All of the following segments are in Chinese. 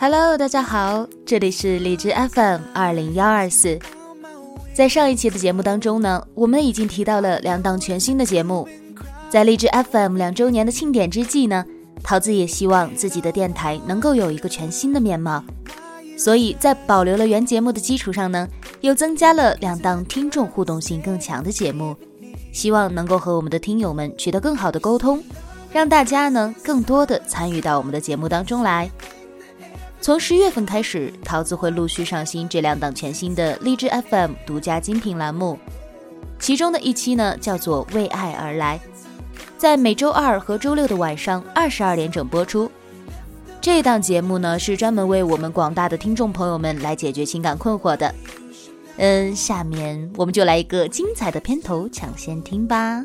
Hello，大家好，这里是荔枝 FM 二零幺二四。在上一期的节目当中呢，我们已经提到了两档全新的节目。在荔枝 FM 两周年的庆典之际呢，桃子也希望自己的电台能够有一个全新的面貌，所以在保留了原节目的基础上呢，又增加了两档听众互动性更强的节目，希望能够和我们的听友们取得更好的沟通，让大家呢更多的参与到我们的节目当中来。从十月份开始，桃子会陆续上新这两档全新的励志 FM 独家精品栏目，其中的一期呢叫做《为爱而来》，在每周二和周六的晚上二十二点整播出。这档节目呢是专门为我们广大的听众朋友们来解决情感困惑的。嗯，下面我们就来一个精彩的片头抢先听吧。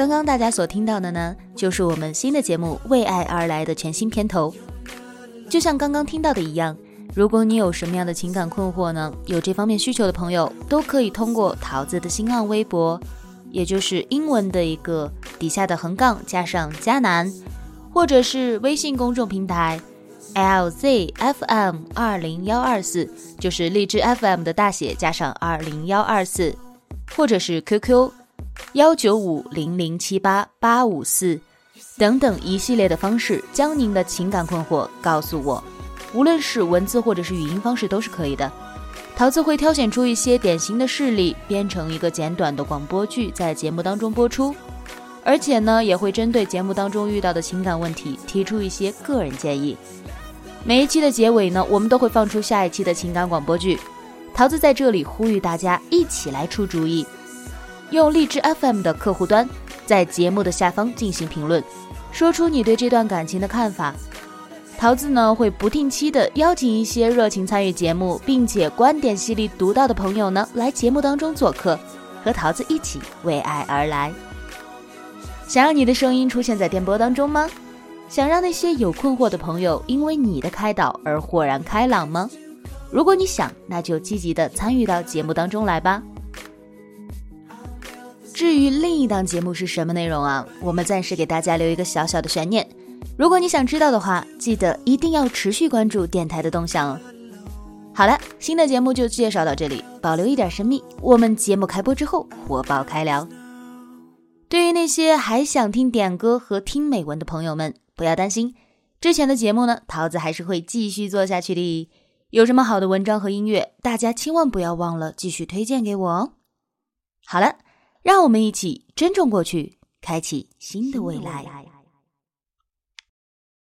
刚刚大家所听到的呢，就是我们新的节目《为爱而来》的全新片头。就像刚刚听到的一样，如果你有什么样的情感困惑呢？有这方面需求的朋友，都可以通过桃子的新浪微博，也就是英文的一个底下的横杠加上迦南，或者是微信公众平台 LZFM 二零幺二四，就是荔枝 FM 的大写加上二零幺二四，或者是 QQ。幺九五零零七八八五四，等等一系列的方式，将您的情感困惑告诉我，无论是文字或者是语音方式都是可以的。桃子会挑选出一些典型的事例，编成一个简短的广播剧，在节目当中播出。而且呢，也会针对节目当中遇到的情感问题，提出一些个人建议。每一期的结尾呢，我们都会放出下一期的情感广播剧。桃子在这里呼吁大家一起来出主意。用荔枝 FM 的客户端，在节目的下方进行评论，说出你对这段感情的看法。桃子呢会不定期的邀请一些热情参与节目，并且观点犀利独到的朋友呢来节目当中做客，和桃子一起为爱而来。想让你的声音出现在电波当中吗？想让那些有困惑的朋友因为你的开导而豁然开朗吗？如果你想，那就积极的参与到节目当中来吧。至于另一档节目是什么内容啊？我们暂时给大家留一个小小的悬念。如果你想知道的话，记得一定要持续关注电台的动向哦。好了，新的节目就介绍到这里，保留一点神秘。我们节目开播之后火爆开聊。对于那些还想听点歌和听美文的朋友们，不要担心，之前的节目呢，桃子还是会继续做下去的。有什么好的文章和音乐，大家千万不要忘了继续推荐给我哦。好了。让我们一起珍重过去，开启新的未来。